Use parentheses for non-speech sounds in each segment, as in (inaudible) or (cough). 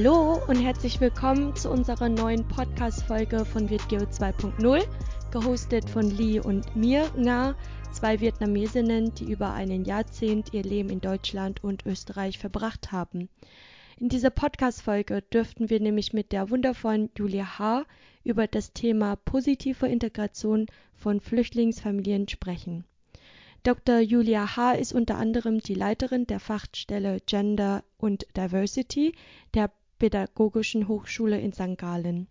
Hallo und herzlich willkommen zu unserer neuen Podcast-Folge von VietGeo 2.0, gehostet von Lee und mir, Nga, zwei Vietnamesinnen, die über einen Jahrzehnt ihr Leben in Deutschland und Österreich verbracht haben. In dieser Podcast-Folge dürften wir nämlich mit der wundervollen Julia H. über das Thema positive Integration von Flüchtlingsfamilien sprechen. Dr. Julia H. ist unter anderem die Leiterin der Fachstelle Gender und Diversity der Pädagogischen Hochschule in St. Gallen.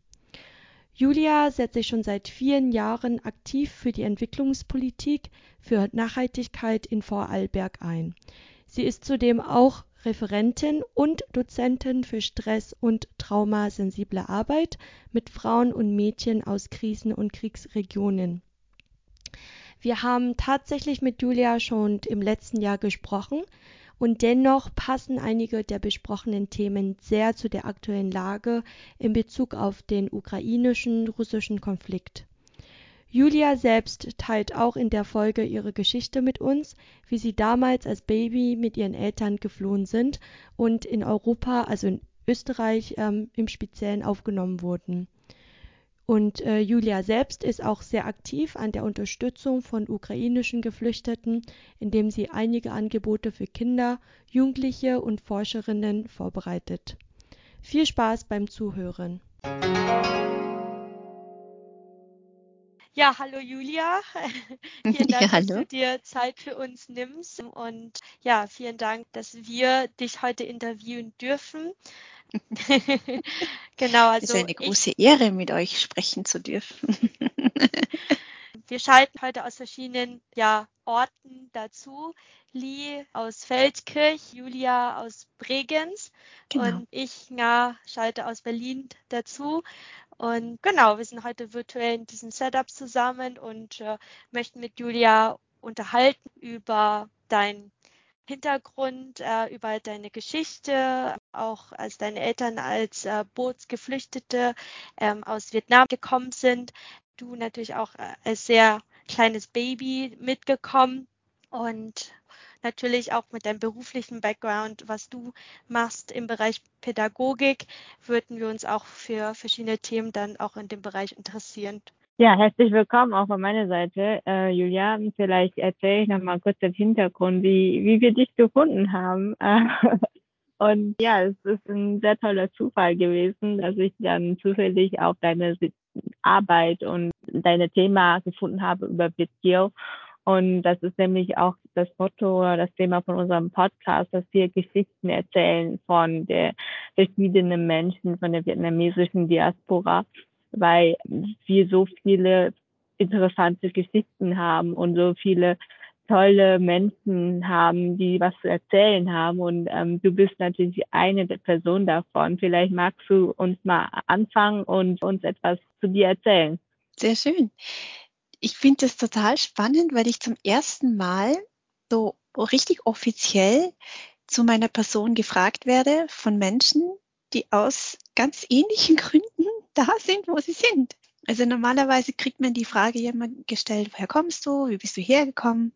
Julia setzt sich schon seit vielen Jahren aktiv für die Entwicklungspolitik für Nachhaltigkeit in Vorarlberg ein. Sie ist zudem auch Referentin und Dozentin für Stress- und traumasensible Arbeit mit Frauen und Mädchen aus Krisen- und Kriegsregionen. Wir haben tatsächlich mit Julia schon im letzten Jahr gesprochen und dennoch passen einige der besprochenen Themen sehr zu der aktuellen Lage in Bezug auf den ukrainischen russischen Konflikt. Julia selbst teilt auch in der Folge ihre Geschichte mit uns, wie sie damals als Baby mit ihren Eltern geflohen sind und in Europa, also in Österreich ähm, im Speziellen aufgenommen wurden. Und äh, Julia selbst ist auch sehr aktiv an der Unterstützung von ukrainischen Geflüchteten, indem sie einige Angebote für Kinder, Jugendliche und Forscherinnen vorbereitet. Viel Spaß beim Zuhören. Ja, hallo Julia. (laughs) vielen Dank, ja, dass du dir Zeit für uns nimmst. Und ja, vielen Dank, dass wir dich heute interviewen dürfen. (laughs) genau, also. Es ist eine große ich, Ehre, mit euch sprechen zu dürfen. (laughs) wir schalten heute aus verschiedenen ja, Orten dazu. Lee aus Feldkirch, Julia aus Bregenz genau. und ich ja, schalte aus Berlin dazu. Und genau, wir sind heute virtuell in diesem Setup zusammen und äh, möchten mit Julia unterhalten über dein Hintergrund, äh, über deine Geschichte, auch als deine Eltern als äh, Bootsgeflüchtete ähm, aus Vietnam gekommen sind. Du natürlich auch äh, als sehr kleines Baby mitgekommen und natürlich auch mit deinem beruflichen Background, was du machst im Bereich Pädagogik, würden wir uns auch für verschiedene Themen dann auch in dem Bereich interessieren. Ja, herzlich willkommen auch von meiner Seite. Äh, Julia, vielleicht erzähle ich nochmal kurz den Hintergrund, wie, wie wir dich gefunden haben. (laughs) Und ja, es ist ein sehr toller Zufall gewesen, dass ich dann zufällig auch deine Arbeit und deine Thema gefunden habe über Video und das ist nämlich auch das Motto oder das Thema von unserem Podcast, dass wir Geschichten erzählen von der verschiedenen Menschen, von der vietnamesischen Diaspora, weil wir so viele interessante Geschichten haben und so viele tolle Menschen haben, die was zu erzählen haben. Und ähm, du bist natürlich eine der Personen davon. Vielleicht magst du uns mal anfangen und uns etwas zu dir erzählen. Sehr schön ich finde das total spannend, weil ich zum ersten Mal so richtig offiziell zu meiner Person gefragt werde von Menschen, die aus ganz ähnlichen Gründen da sind, wo sie sind. Also normalerweise kriegt man die Frage jemand gestellt, woher kommst du, wie bist du hergekommen?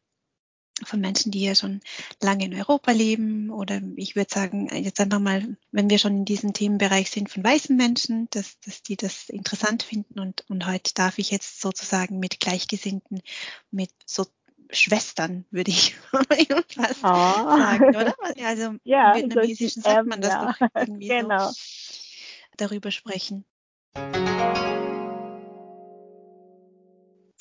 von Menschen, die ja schon lange in Europa leben oder ich würde sagen, jetzt einfach mal, wenn wir schon in diesem Themenbereich sind, von weißen Menschen, dass, dass die das interessant finden und, und heute darf ich jetzt sozusagen mit Gleichgesinnten, mit so Schwestern, würde ich (laughs) fast oh. sagen, oder? Also (laughs) ja, im Vietnamesischen sagt man das ja. doch irgendwie (laughs) genau. so darüber sprechen.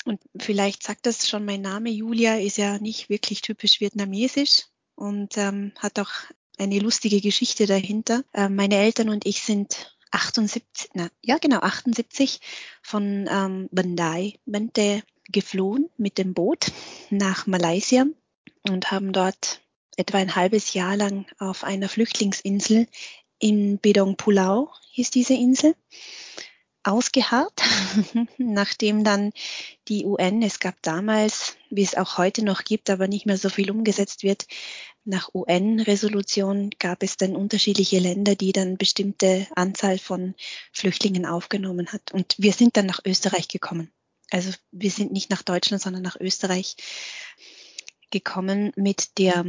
Und vielleicht sagt das schon mein Name, Julia ist ja nicht wirklich typisch vietnamesisch und ähm, hat auch eine lustige Geschichte dahinter. Äh, meine Eltern und ich sind 78, na, ja genau, 78 von ähm, Bandai, Bente geflohen mit dem Boot nach Malaysia und haben dort etwa ein halbes Jahr lang auf einer Flüchtlingsinsel in Bedong Pulau hieß diese Insel ausgeharrt, (laughs) nachdem dann die UN, es gab damals, wie es auch heute noch gibt, aber nicht mehr so viel umgesetzt wird, nach UN-Resolution gab es dann unterschiedliche Länder, die dann bestimmte Anzahl von Flüchtlingen aufgenommen hat. Und wir sind dann nach Österreich gekommen. Also wir sind nicht nach Deutschland, sondern nach Österreich gekommen mit der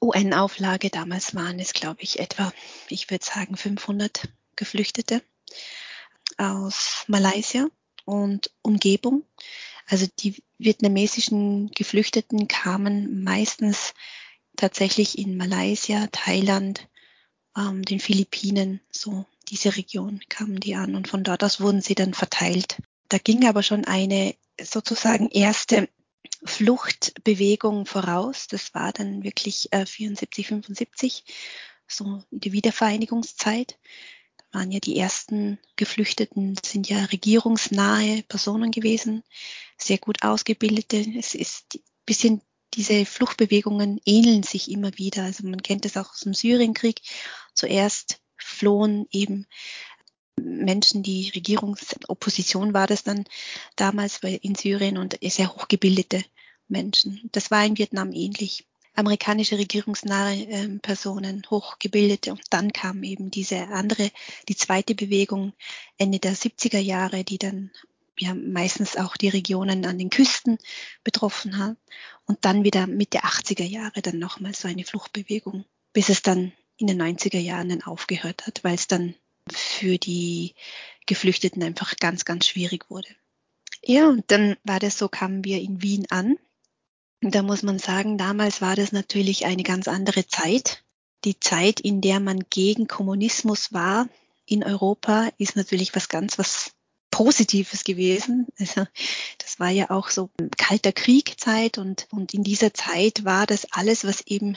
UN-Auflage. Damals waren es, glaube ich, etwa, ich würde sagen, 500 Geflüchtete aus Malaysia und Umgebung. Also die vietnamesischen Geflüchteten kamen meistens tatsächlich in Malaysia, Thailand, ähm, den Philippinen, so diese Region kamen die an und von dort aus wurden sie dann verteilt. Da ging aber schon eine sozusagen erste Fluchtbewegung voraus. Das war dann wirklich äh, 74, 75, so die Wiedervereinigungszeit. Da waren ja die ersten Geflüchteten, sind ja regierungsnahe Personen gewesen, sehr gut ausgebildete. Es ist ein bisschen diese Fluchtbewegungen ähneln sich immer wieder. Also man kennt es auch aus dem Syrienkrieg. Zuerst flohen eben Menschen, die Regierungsopposition war das dann damals in Syrien und sehr hochgebildete Menschen. Das war in Vietnam ähnlich. Amerikanische regierungsnahe äh, Personen, hochgebildete. Und dann kam eben diese andere, die zweite Bewegung Ende der 70er Jahre, die dann ja meistens auch die Regionen an den Küsten betroffen hat. Und dann wieder Mitte 80er Jahre dann nochmal so eine Fluchtbewegung, bis es dann in den 90er Jahren dann aufgehört hat, weil es dann für die Geflüchteten einfach ganz, ganz schwierig wurde. Ja, und dann war das so, kamen wir in Wien an. Und da muss man sagen, damals war das natürlich eine ganz andere Zeit. Die Zeit, in der man gegen Kommunismus war in Europa, ist natürlich was ganz, was Positives gewesen. Also das war ja auch so kalter Kriegzeit und, und in dieser Zeit war das alles, was eben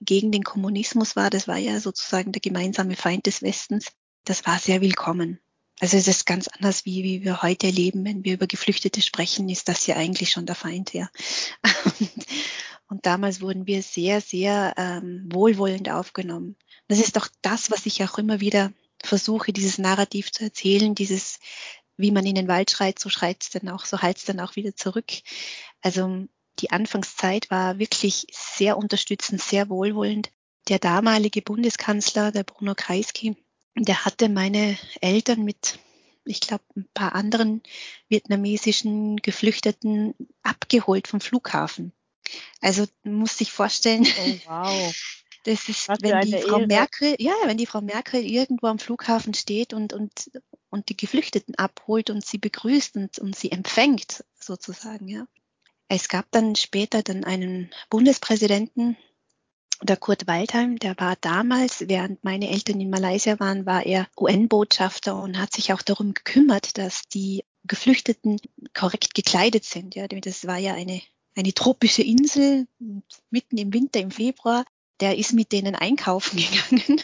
gegen den Kommunismus war, das war ja sozusagen der gemeinsame Feind des Westens, das war sehr willkommen. Also es ist ganz anders, wie, wie wir heute leben. Wenn wir über Geflüchtete sprechen, ist das ja eigentlich schon der Feind, ja. Und, (laughs) und damals wurden wir sehr, sehr ähm, wohlwollend aufgenommen. Das ist doch das, was ich auch immer wieder versuche, dieses Narrativ zu erzählen, dieses, wie man in den Wald schreit, so schreit es dann auch, so heilt es dann auch wieder zurück. Also die Anfangszeit war wirklich sehr unterstützend, sehr wohlwollend. Der damalige Bundeskanzler, der Bruno Kreisky, der hatte meine Eltern mit, ich glaube, ein paar anderen vietnamesischen Geflüchteten abgeholt vom Flughafen. Also muss sich vorstellen, oh, wow. (laughs) das ist, wenn die Frau Ehre. Merkel, ja, wenn die Frau Merkel irgendwo am Flughafen steht und, und, und die Geflüchteten abholt und sie begrüßt und, und sie empfängt, sozusagen, ja. Es gab dann später dann einen Bundespräsidenten, der Kurt Waldheim, der war damals, während meine Eltern in Malaysia waren, war er UN-Botschafter und hat sich auch darum gekümmert, dass die Geflüchteten korrekt gekleidet sind. Ja, das war ja eine, eine tropische Insel mitten im Winter, im Februar der ist mit denen einkaufen (laughs) gegangen,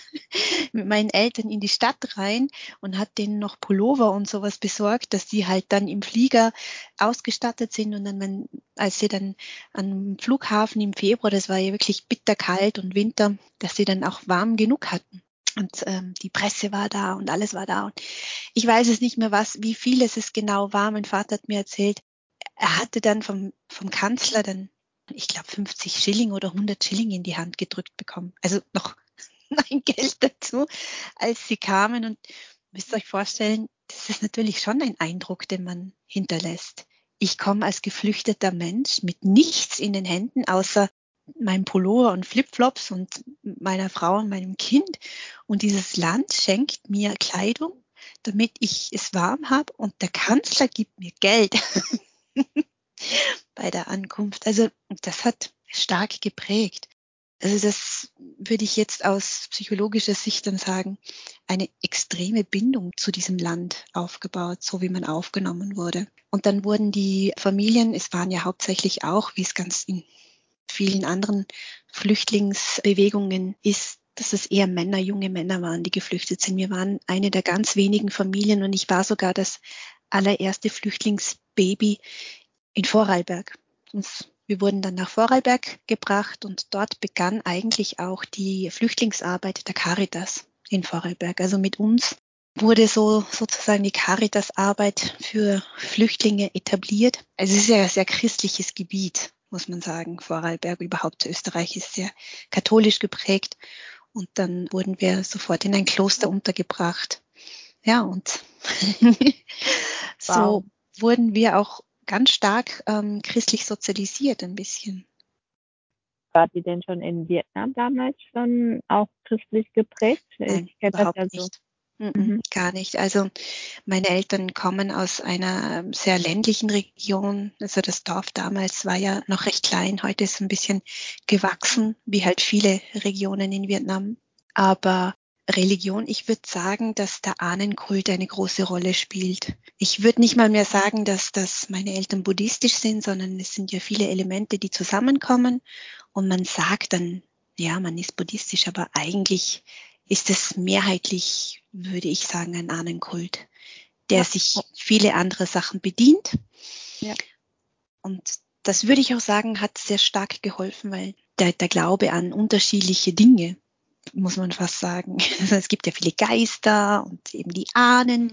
mit meinen Eltern in die Stadt rein und hat denen noch Pullover und sowas besorgt, dass die halt dann im Flieger ausgestattet sind und dann, wenn, als sie dann am Flughafen im Februar, das war ja wirklich bitterkalt und Winter, dass sie dann auch warm genug hatten. Und ähm, die Presse war da und alles war da. Und ich weiß es nicht mehr, was, wie viel es genau war. Mein Vater hat mir erzählt, er hatte dann vom, vom Kanzler dann ich glaube, 50 Schilling oder 100 Schilling in die Hand gedrückt bekommen. Also noch (laughs) mein Geld dazu, als sie kamen. Und müsst euch vorstellen, das ist natürlich schon ein Eindruck, den man hinterlässt. Ich komme als geflüchteter Mensch mit nichts in den Händen, außer meinem Pullover und Flipflops und meiner Frau und meinem Kind. Und dieses Land schenkt mir Kleidung, damit ich es warm habe. Und der Kanzler gibt mir Geld. (laughs) bei der Ankunft. Also das hat stark geprägt. Also das würde ich jetzt aus psychologischer Sicht dann sagen, eine extreme Bindung zu diesem Land aufgebaut, so wie man aufgenommen wurde. Und dann wurden die Familien, es waren ja hauptsächlich auch, wie es ganz in vielen anderen Flüchtlingsbewegungen ist, dass es eher Männer, junge Männer waren, die geflüchtet sind. Wir waren eine der ganz wenigen Familien und ich war sogar das allererste Flüchtlingsbaby in Vorarlberg. Wir wurden dann nach Vorarlberg gebracht und dort begann eigentlich auch die Flüchtlingsarbeit der Caritas in Vorarlberg. Also mit uns wurde so sozusagen die Caritas-Arbeit für Flüchtlinge etabliert. Also es ist ja ein sehr christliches Gebiet, muss man sagen. Vorarlberg, überhaupt Österreich ist sehr katholisch geprägt. Und dann wurden wir sofort in ein Kloster untergebracht. Ja, und (laughs) so wow. wurden wir auch ganz stark ähm, christlich sozialisiert ein bisschen. War sie denn schon in Vietnam damals schon auch christlich geprägt? Nein, überhaupt ja so. nicht. Mhm. Gar nicht. Also meine Eltern kommen aus einer ähm, sehr ländlichen Region. Also das Dorf damals war ja noch recht klein. Heute ist es ein bisschen gewachsen, wie halt viele Regionen in Vietnam. Aber Religion, ich würde sagen, dass der Ahnenkult eine große Rolle spielt. Ich würde nicht mal mehr sagen, dass, dass meine Eltern buddhistisch sind, sondern es sind ja viele Elemente, die zusammenkommen und man sagt dann, ja, man ist buddhistisch, aber eigentlich ist es mehrheitlich, würde ich sagen, ein Ahnenkult, der ja. sich viele andere Sachen bedient. Ja. Und das würde ich auch sagen, hat sehr stark geholfen, weil der, der Glaube an unterschiedliche Dinge, muss man fast sagen. (laughs) Es gibt ja viele Geister und eben die Ahnen, mhm.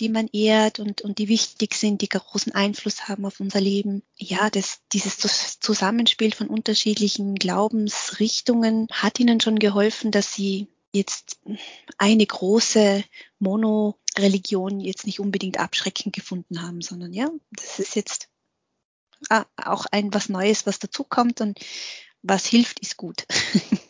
die man ehrt und, und die wichtig sind, die großen Einfluss haben auf unser Leben. Ja, das, dieses Zusammenspiel von unterschiedlichen Glaubensrichtungen hat ihnen schon geholfen, dass sie jetzt eine große Mono-Religion jetzt nicht unbedingt abschreckend gefunden haben, sondern ja, das ist jetzt ah, auch ein was Neues, was dazukommt und was hilft, ist gut. (laughs)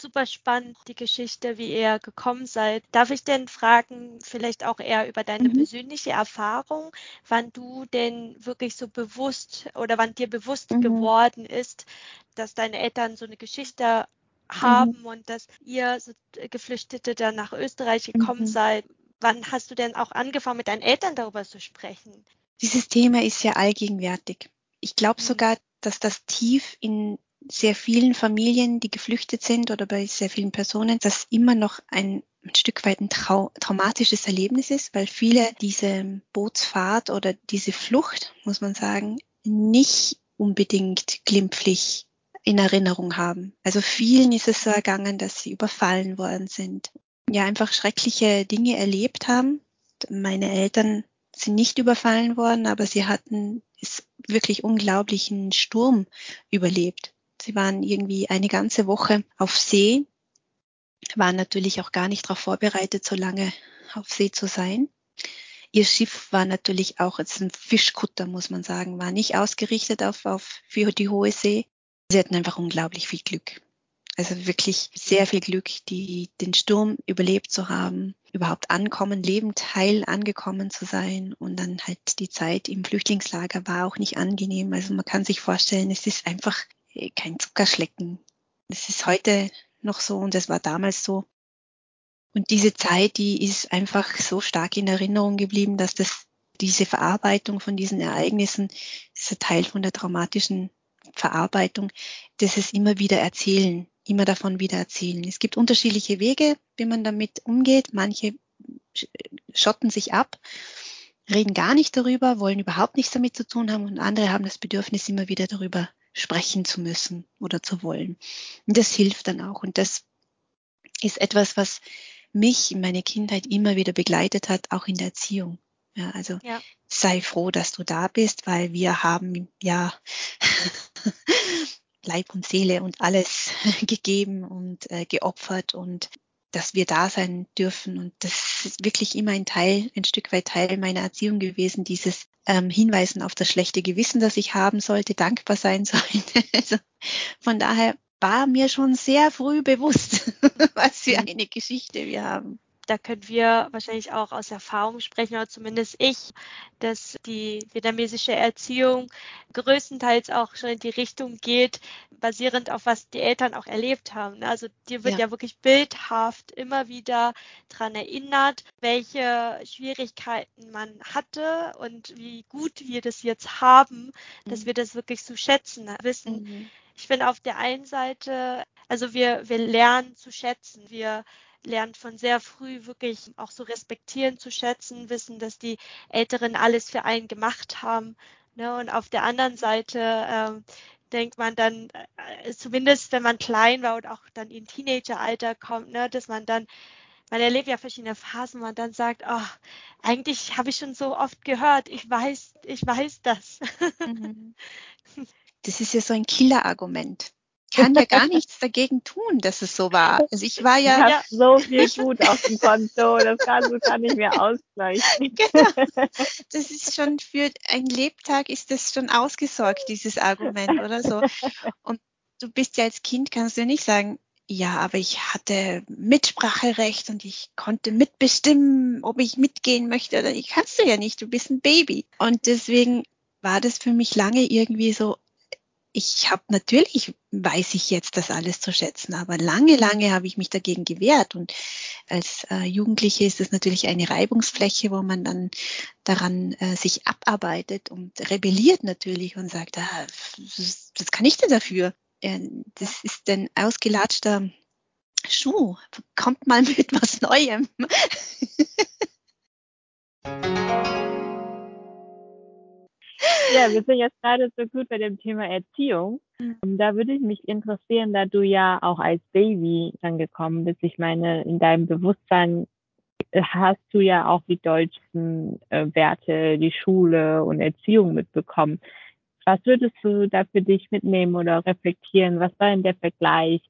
super spannend, die Geschichte, wie ihr gekommen seid. Darf ich denn fragen, vielleicht auch eher über deine mhm. persönliche Erfahrung, wann du denn wirklich so bewusst oder wann dir bewusst mhm. geworden ist, dass deine Eltern so eine Geschichte haben mhm. und dass ihr so Geflüchtete dann nach Österreich gekommen mhm. seid. Wann hast du denn auch angefangen, mit deinen Eltern darüber zu sprechen? Dieses Thema ist ja allgegenwärtig. Ich glaube mhm. sogar, dass das tief in sehr vielen Familien, die geflüchtet sind oder bei sehr vielen Personen, das immer noch ein, ein Stück weit ein trau traumatisches Erlebnis ist, weil viele diese Bootsfahrt oder diese Flucht, muss man sagen, nicht unbedingt glimpflich in Erinnerung haben. Also vielen ist es so ergangen, dass sie überfallen worden sind. Ja, einfach schreckliche Dinge erlebt haben. Meine Eltern sind nicht überfallen worden, aber sie hatten es wirklich unglaublichen Sturm überlebt. Sie waren irgendwie eine ganze Woche auf See, waren natürlich auch gar nicht darauf vorbereitet, so lange auf See zu sein. Ihr Schiff war natürlich auch jetzt ein Fischkutter, muss man sagen, war nicht ausgerichtet auf, auf für die hohe See. Sie hatten einfach unglaublich viel Glück. Also wirklich sehr viel Glück, die, den Sturm überlebt zu haben, überhaupt ankommen, lebend heil angekommen zu sein. Und dann halt die Zeit im Flüchtlingslager war auch nicht angenehm. Also man kann sich vorstellen, es ist einfach kein Zuckerschlecken. Das ist heute noch so und das war damals so. Und diese Zeit, die ist einfach so stark in Erinnerung geblieben, dass das diese Verarbeitung von diesen Ereignissen, dieser Teil von der traumatischen Verarbeitung, das ist immer wieder erzählen, immer davon wieder erzählen. Es gibt unterschiedliche Wege, wie man damit umgeht. Manche schotten sich ab, reden gar nicht darüber, wollen überhaupt nichts damit zu tun haben und andere haben das Bedürfnis, immer wieder darüber sprechen zu müssen oder zu wollen. Und das hilft dann auch. Und das ist etwas, was mich in meiner Kindheit immer wieder begleitet hat, auch in der Erziehung. Ja, also ja. sei froh, dass du da bist, weil wir haben ja (laughs) Leib und Seele und alles (laughs) gegeben und äh, geopfert und dass wir da sein dürfen. Und das ist wirklich immer ein Teil, ein Stück weit Teil meiner Erziehung gewesen, dieses ähm, Hinweisen auf das schlechte Gewissen, das ich haben sollte, dankbar sein sollte. (laughs) Also von daher war mir schon sehr früh bewusst, (laughs) was für eine Geschichte wir haben da können wir wahrscheinlich auch aus Erfahrung sprechen, oder zumindest ich, dass die vietnamesische Erziehung größtenteils auch schon in die Richtung geht, basierend auf was die Eltern auch erlebt haben. Also dir wird ja, ja wirklich bildhaft immer wieder daran erinnert, welche Schwierigkeiten man hatte und wie gut wir das jetzt haben, dass mhm. wir das wirklich zu schätzen wissen. Mhm. Ich finde auf der einen Seite, also wir, wir lernen zu schätzen. Wir lernt von sehr früh wirklich auch so respektieren zu schätzen, wissen, dass die Älteren alles für einen gemacht haben. Ne? Und auf der anderen Seite ähm, denkt man dann, äh, zumindest wenn man klein war und auch dann in Teenageralter kommt, ne, dass man dann, man erlebt ja verschiedene Phasen, man dann sagt, oh, eigentlich habe ich schon so oft gehört, ich weiß, ich weiß das. (laughs) Mhm. Das ist ja so ein Killer-Argument. Kann ja gar nichts dagegen tun, dass es so war. Also ich war ja. Ich habe so viel Gut auf dem Konto, das kann, das kann ich mir ausgleichen. (laughs) Genau. Das ist schon für ein Lebtag ist das schon ausgesorgt, dieses Argument oder so. Und du bist ja als Kind, kannst du nicht sagen, ja, aber ich hatte Mitspracherecht und ich konnte mitbestimmen, ob ich mitgehen möchte oder nicht. Kannst du ja nicht, du bist ein Baby. Und deswegen war das für mich lange irgendwie so, ich habe natürlich, weiß ich jetzt das alles zu schätzen, aber lange, lange habe ich mich dagegen gewehrt. Und als äh, Jugendliche ist das natürlich eine Reibungsfläche, wo man dann daran äh, sich abarbeitet und rebelliert natürlich und sagt, ah, das kann ich denn dafür? Äh, das ist ein ausgelatschter Schuh. Kommt mal mit was Neuem. (laughs) Ja, wir sind jetzt gerade so gut bei dem Thema Erziehung. Mhm. Da würde ich mich interessieren, da du ja auch als Baby angekommen bist. Ich meine, in deinem Bewusstsein hast du ja auch die deutschen äh, Werte, die Schule und Erziehung mitbekommen. Was würdest du da für dich mitnehmen oder reflektieren? Was war denn der Vergleich?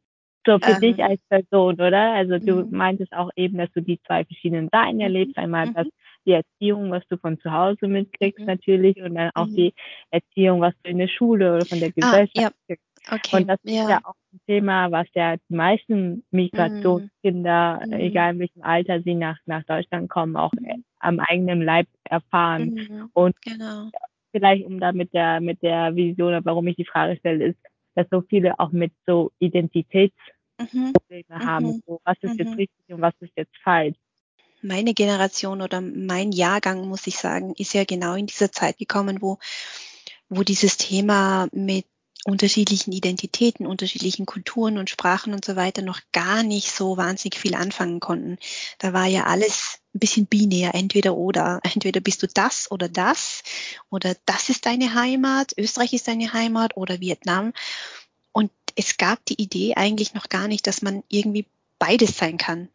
So für ähm, dich als Person, oder? Also du mhm. meintest auch eben, dass du die zwei verschiedenen Seiten mhm. erlebst. Einmal das die Erziehung, was du von zu Hause mitkriegst mhm. natürlich und dann auch mhm. die Erziehung, was du in der Schule oder von der Gesellschaft ah, ja. kriegst. Okay. Und das ja. ist ja auch ein Thema, was ja die meisten Migrationskinder, mhm. egal in welchem Alter sie nach, nach Deutschland kommen, auch mhm. am eigenen Leib erfahren. Mhm. Und genau. vielleicht um da mit der, mit der Vision, warum ich die Frage stelle, ist, dass so viele auch mit so Identitätsproblemen mhm. haben. So, was ist jetzt richtig und was ist jetzt falsch? Meine Generation oder mein Jahrgang, muss ich sagen, ist ja genau in dieser Zeit gekommen, wo, wo dieses Thema mit unterschiedlichen Identitäten, unterschiedlichen Kulturen und Sprachen und so weiter noch gar nicht so wahnsinnig viel anfangen konnten. Da war ja alles ein bisschen binär, entweder oder. Entweder bist du das oder das oder das ist deine Heimat, Österreich ist deine Heimat oder Vietnam. Und es gab die Idee eigentlich noch gar nicht, dass man irgendwie beides sein kann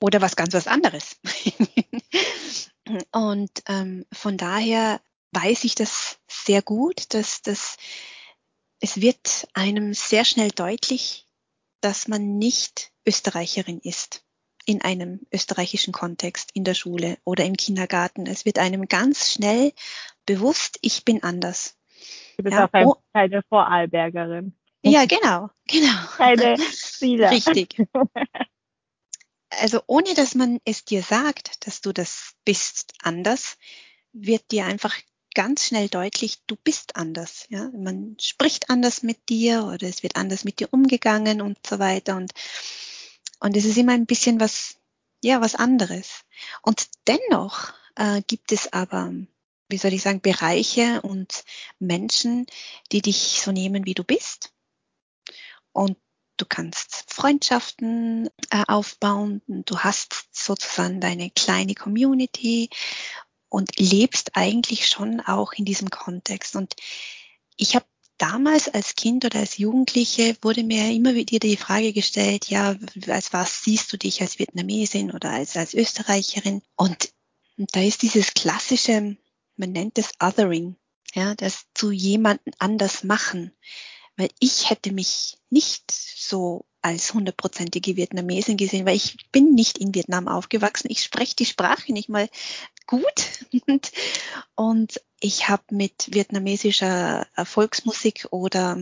oder was ganz was anderes. (laughs) und ähm, von daher weiß ich das sehr gut, dass das es wird einem sehr schnell deutlich, dass man nicht Österreicherin ist in einem österreichischen Kontext, in der Schule oder im Kindergarten. Es wird einem ganz schnell bewusst, ich bin anders. Du bist ja, auch oh, keine Vorarlbergerin. Ja, genau, genau. Keine Ziele. (laughs) Richtig. (laughs) also ohne dass man es dir sagt, dass du das bist anders, wird dir einfach ganz schnell deutlich, du bist anders. Ja? Man spricht anders mit dir oder es wird anders mit dir umgegangen und so weiter. Und, und es ist immer ein bisschen was, ja, was anderes. Und dennoch äh, gibt es aber, wie soll ich sagen, Bereiche und Menschen, die dich so nehmen, wie du bist. Und du kannst Freundschaften äh, aufbauen, du hast sozusagen deine kleine Community und lebst eigentlich schon auch in diesem Kontext. Und ich habe damals als Kind oder als Jugendliche wurde mir immer wieder die Frage gestellt, ja, als was siehst du dich als Vietnamesin oder als, als Österreicherin? Und, und da ist dieses klassische, man nennt es Othering, ja, das zu jemanden anders machen weil ich hätte mich nicht so als hundertprozentige Vietnamesin gesehen, weil ich bin nicht in Vietnam aufgewachsen. Ich spreche die Sprache nicht mal gut (laughs) und, und ich habe mit vietnamesischer Volksmusik oder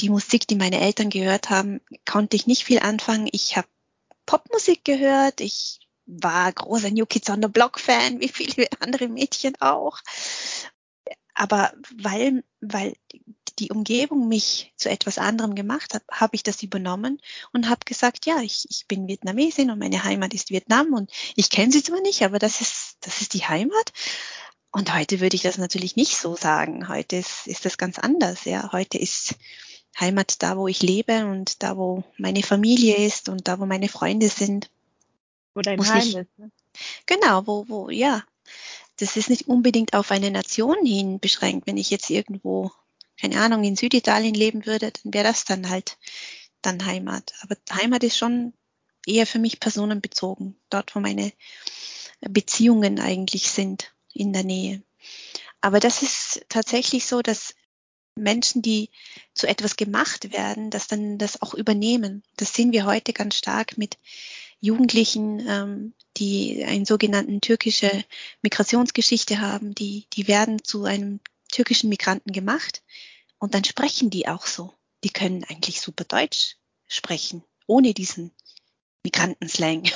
die Musik, die meine Eltern gehört haben, konnte ich nicht viel anfangen. Ich habe Popmusik gehört. Ich war großer New Kids on the Block Fan, wie viele andere Mädchen auch. Aber weil, weil die Umgebung mich zu etwas anderem gemacht hat, habe ich das übernommen und habe gesagt, ja, ich, ich bin Vietnamesin und meine Heimat ist Vietnam und ich kenne sie zwar nicht, aber das ist, das ist die Heimat. Und heute würde ich das natürlich nicht so sagen. Heute ist, ist das ganz anders. Ja, heute ist Heimat da, wo ich lebe und da, wo meine Familie ist und da, wo meine Freunde sind. Wo dein Heim nicht, ist. Ne? Genau, wo, wo, ja. Das ist nicht unbedingt auf eine Nation hin beschränkt. Wenn ich jetzt irgendwo keine Ahnung, in Süditalien leben würde, dann wäre das dann halt dann Heimat. Aber Heimat ist schon eher für mich personenbezogen, dort wo meine Beziehungen eigentlich sind in der Nähe. Aber das ist tatsächlich so, dass Menschen, die zu etwas gemacht werden, dass dann das auch übernehmen. Das sehen wir heute ganz stark mit Jugendlichen, ähm, die einen sogenannten türkische Migrationsgeschichte haben, die, die werden zu einem türkischen Migranten gemacht und dann sprechen die auch so. Die können eigentlich super Deutsch sprechen, ohne diesen Migrantenslang.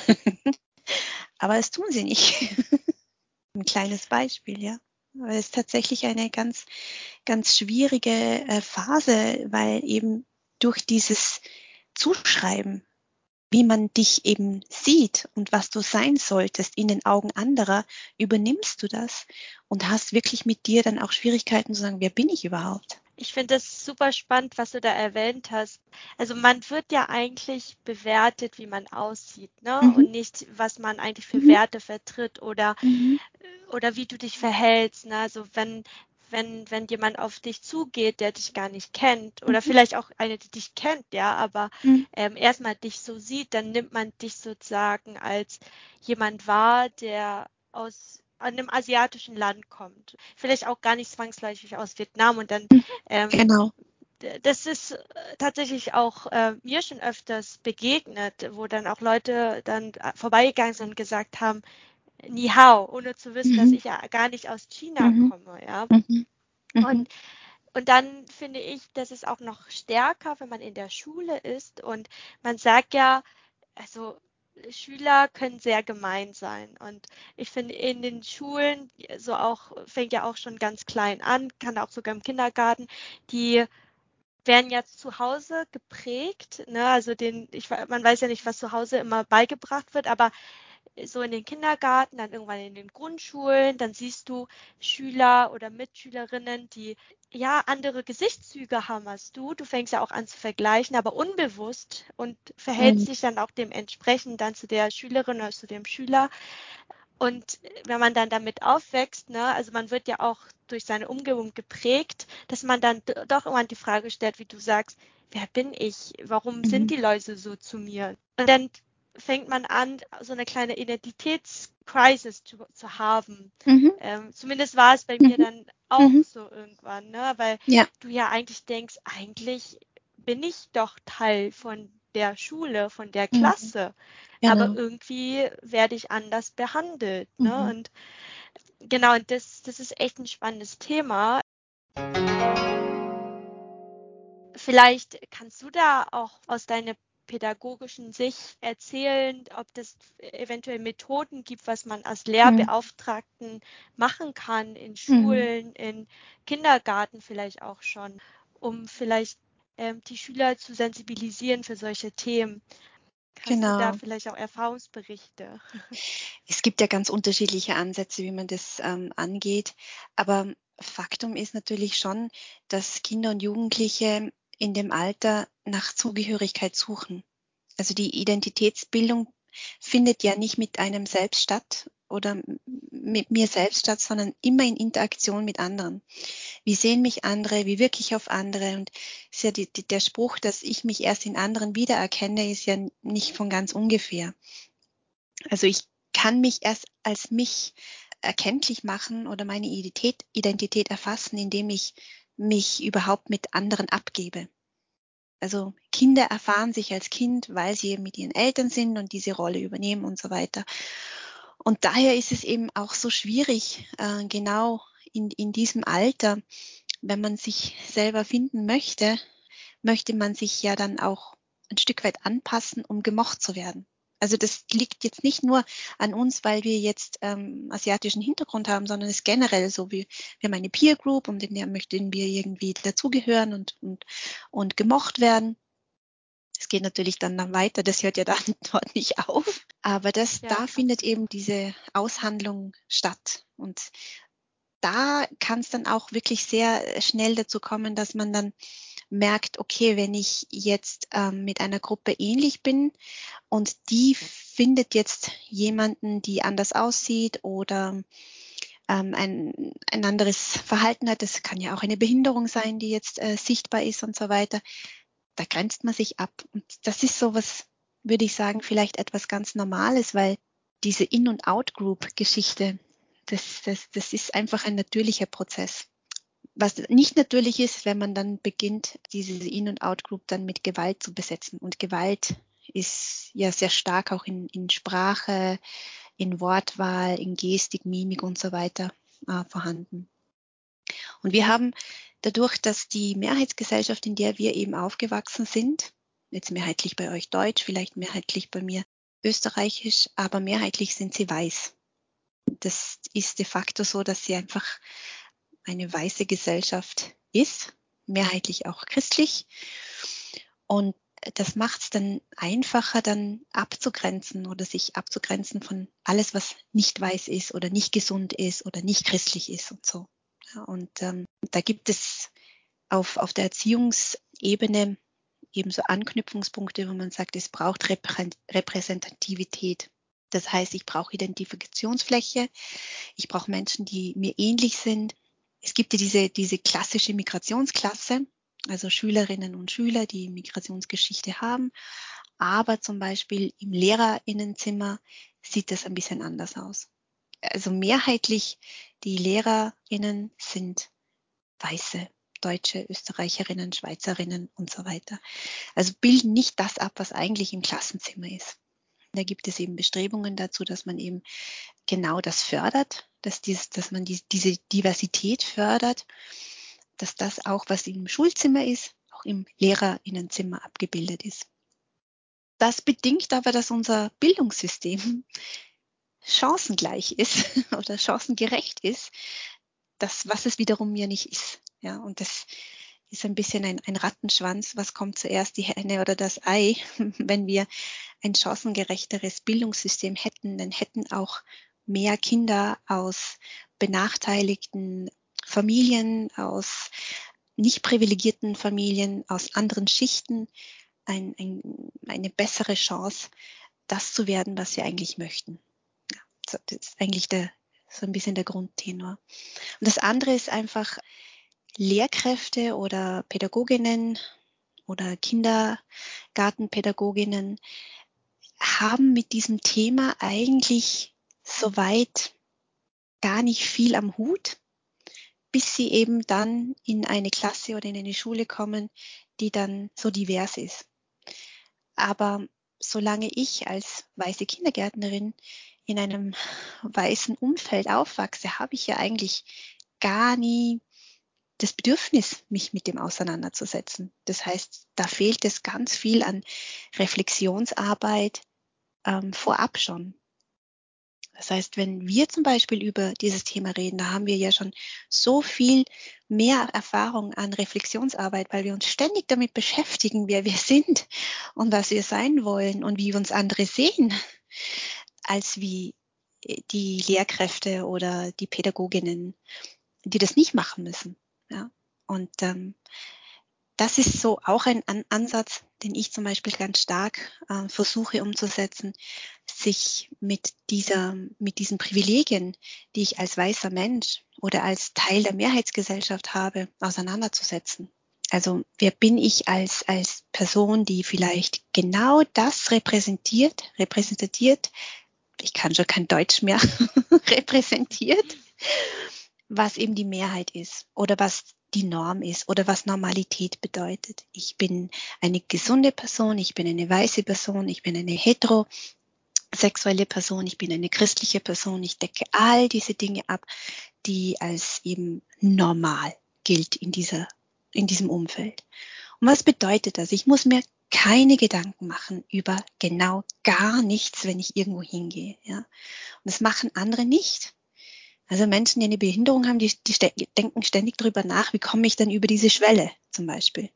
(laughs) Aber das tun sie nicht. (laughs) Ein kleines Beispiel, ja. Aber es ist tatsächlich eine ganz, ganz schwierige äh, Phase, weil eben durch dieses Zuschreiben, wie man dich eben sieht und was du sein solltest in den Augen anderer, übernimmst du das und hast wirklich mit dir dann auch Schwierigkeiten zu sagen, wer bin ich überhaupt? Ich finde das super spannend, was du da erwähnt hast. Also man wird ja eigentlich bewertet, wie man aussieht, ne? Mhm. Und nicht, was man eigentlich für mhm. Werte vertritt oder, mhm. oder wie du dich verhältst. Ne? Also wenn, wenn, wenn jemand auf dich zugeht, der dich gar nicht kennt, oder mhm. vielleicht auch eine, die dich kennt, ja, aber mhm. ähm, erstmal dich so sieht, dann nimmt man dich sozusagen als jemand wahr, der aus einem asiatischen Land kommt. Vielleicht auch gar nicht zwangsläufig aus Vietnam und dann mhm. ähm, genau. Das ist äh, tatsächlich auch äh, mir schon öfters begegnet, wo dann auch Leute dann äh, vorbeigegangen sind und gesagt haben, Ni hao, ohne zu wissen, mhm. dass ich ja gar nicht aus China mhm. komme, ja. Mhm. mhm. Und und dann finde ich, das ist auch noch stärker, wenn man in der Schule ist und man sagt ja, also Schüler können sehr gemein sein. Und ich finde, in den Schulen, so auch, fängt ja auch schon ganz klein an, kann auch sogar im Kindergarten, die werden jetzt zu Hause geprägt. Ne? Also den, ich, man weiß ja nicht, was zu Hause immer beigebracht wird, aber so in den Kindergarten, dann irgendwann in den Grundschulen, dann siehst du Schüler oder Mitschülerinnen, die ja andere Gesichtszüge haben als du. Du fängst ja auch an zu vergleichen, aber unbewusst und verhältst mhm. dich dann auch dementsprechend dann zu der Schülerin oder zu dem Schüler. Und wenn man dann damit aufwächst, ne, also man wird ja auch durch seine Umgebung geprägt, dass man dann doch irgendwann die Frage stellt, wie du sagst, wer bin ich? Warum mhm. sind die Leute so zu mir? Und dann fängt man an, so eine kleine Identitätskrisis zu, zu haben. Mhm. Ähm, zumindest war es bei mhm. mir dann auch mhm. so irgendwann, ne? weil ja. du ja eigentlich denkst, eigentlich bin ich doch Teil von der Schule, von der mhm. Klasse, genau. aber irgendwie werde ich anders behandelt. Ne? Mhm. Und genau, und das, das ist echt ein spannendes Thema. Vielleicht kannst du da auch aus deiner pädagogischen Sicht erzählen, ob es eventuell Methoden gibt, was man als Lehrbeauftragten mhm. machen kann in Schulen, mhm. in Kindergarten vielleicht auch schon, um vielleicht ähm, die Schüler zu sensibilisieren für solche Themen. Hast genau. du da vielleicht auch Erfahrungsberichte? (laughs) Es gibt ja ganz unterschiedliche Ansätze, wie man das ähm, angeht. Aber Faktum ist natürlich schon, dass Kinder und Jugendliche in dem Alter nach Zugehörigkeit suchen. Also die Identitätsbildung findet ja nicht mit einem selbst statt oder mit mir selbst statt, sondern immer in Interaktion mit anderen. Wie sehen mich andere? Wie wirke ich auf andere? Und ist ja die, die, der Spruch, dass ich mich erst in anderen wiedererkenne, ist ja nicht von ganz ungefähr. Also ich kann mich erst als mich erkenntlich machen oder meine Identität, Identität erfassen, indem ich mich überhaupt mit anderen abgebe. Also Kinder erfahren sich als Kind, weil sie mit ihren Eltern sind und diese Rolle übernehmen und so weiter. Und daher ist es eben auch so schwierig, äh, genau in, in diesem Alter, wenn man sich selber finden möchte, möchte man sich ja dann auch ein Stück weit anpassen, um gemocht zu werden. Also das liegt jetzt nicht nur an uns, weil wir jetzt ähm, asiatischen Hintergrund haben, sondern es ist generell so, wie wir haben eine Peer Group und in der möchten wir irgendwie dazugehören und, und, und gemocht werden. Es geht natürlich dann, dann weiter, das hört ja dann (laughs) dort nicht auf. Aber das, ja. da findet eben diese Aushandlung statt. Und da kann es dann auch wirklich sehr schnell dazu kommen, dass man dann merkt, okay, wenn ich jetzt ähm, mit einer Gruppe ähnlich bin und die findet jetzt jemanden, die anders aussieht oder ähm, ein, ein anderes Verhalten hat, das kann ja auch eine Behinderung sein, die jetzt äh, sichtbar ist und so weiter, da grenzt man sich ab. Und das ist sowas, würde ich sagen, vielleicht etwas ganz Normales, weil diese In- und Out-Group-Geschichte, das, das, das ist einfach ein natürlicher Prozess. Was nicht natürlich ist, wenn man dann beginnt, diese In- und Out-Group dann mit Gewalt zu besetzen. Und Gewalt ist ja sehr stark auch in, in Sprache, in Wortwahl, in Gestik, Mimik und so weiter äh, vorhanden. Und wir haben dadurch, dass die Mehrheitsgesellschaft, in der wir eben aufgewachsen sind, jetzt mehrheitlich bei euch Deutsch, vielleicht mehrheitlich bei mir Österreichisch, aber mehrheitlich sind sie weiß. Das ist de facto so, dass sie einfach eine weiße Gesellschaft ist, mehrheitlich auch christlich. Und das macht es dann einfacher, dann abzugrenzen oder sich abzugrenzen von alles, was nicht weiß ist oder nicht gesund ist oder nicht christlich ist und so. Und ähm, da gibt es auf, auf der Erziehungsebene ebenso Anknüpfungspunkte, wo man sagt, es braucht Repräsentativität. Das heißt, ich brauche Identifikationsfläche, ich brauche Menschen, die mir ähnlich sind, es gibt ja diese, diese klassische Migrationsklasse, also Schülerinnen und Schüler, die Migrationsgeschichte haben. Aber zum Beispiel im Lehrerinnenzimmer sieht das ein bisschen anders aus. Also mehrheitlich die Lehrerinnen sind weiße Deutsche, Österreicherinnen, Schweizerinnen und so weiter. Also bilden nicht das ab, was eigentlich im Klassenzimmer ist. Da gibt es eben Bestrebungen dazu, dass man eben genau das fördert, dass, dies, dass man die, diese Diversität fördert, dass das auch, was im Schulzimmer ist, auch im Lehrerinnenzimmer abgebildet ist. Das bedingt aber, dass unser Bildungssystem chancengleich ist (laughs) oder chancengerecht ist, das, was es wiederum mir nicht ist. Ja, und das ist ein bisschen ein, ein Rattenschwanz. Was kommt zuerst, die Henne oder das Ei? (laughs) Wenn wir ein chancengerechteres Bildungssystem hätten, dann hätten auch mehr Kinder aus benachteiligten Familien, aus nicht privilegierten Familien, aus anderen Schichten ein, ein, eine bessere Chance, das zu werden, was sie eigentlich möchten. Ja, das ist eigentlich der, so ein bisschen der Grundtenor. Und das andere ist einfach, Lehrkräfte oder Pädagoginnen oder Kindergartenpädagoginnen haben mit diesem Thema eigentlich soweit gar nicht viel am Hut, bis sie eben dann in eine Klasse oder in eine Schule kommen, die dann so divers ist. Aber solange ich als weiße Kindergärtnerin in einem weißen Umfeld aufwachse, habe ich ja eigentlich gar nie das Bedürfnis, mich mit dem auseinanderzusetzen. Das heißt, da fehlt es ganz viel an Reflexionsarbeit ähm, vorab schon. Das heißt, wenn wir zum Beispiel über dieses Thema reden, da haben wir ja schon so viel mehr Erfahrung an Reflexionsarbeit, weil wir uns ständig damit beschäftigen, wer wir sind und was wir sein wollen und wie uns andere sehen, als wie äh, die Lehrkräfte oder die Pädagoginnen, die das nicht machen müssen. Ja. Und ähm, das ist so auch ein An Ansatz, den ich zum Beispiel ganz stark äh, versuche umzusetzen, sich mit dieser, mit diesen Privilegien, die ich als weißer Mensch oder als Teil der Mehrheitsgesellschaft habe, auseinanderzusetzen. Also wer bin ich als, als Person, die vielleicht genau das repräsentiert, repräsentiert, ich kann schon kein Deutsch mehr, (laughs) repräsentiert, was eben die Mehrheit ist oder was die Norm ist oder was Normalität bedeutet. Ich bin eine gesunde Person, ich bin eine weiße Person, ich bin eine heterosexuelle Person, ich bin eine christliche Person, ich decke all diese Dinge ab, die als eben normal gilt in dieser, in diesem Umfeld. Und was bedeutet das? Ich muss mir keine Gedanken machen über genau gar nichts, wenn ich irgendwo hingehe. Ja? Und das machen andere nicht. Also Menschen, die eine Behinderung haben, die, die denken ständig drüber nach, wie komme ich denn über diese Schwelle zum Beispiel.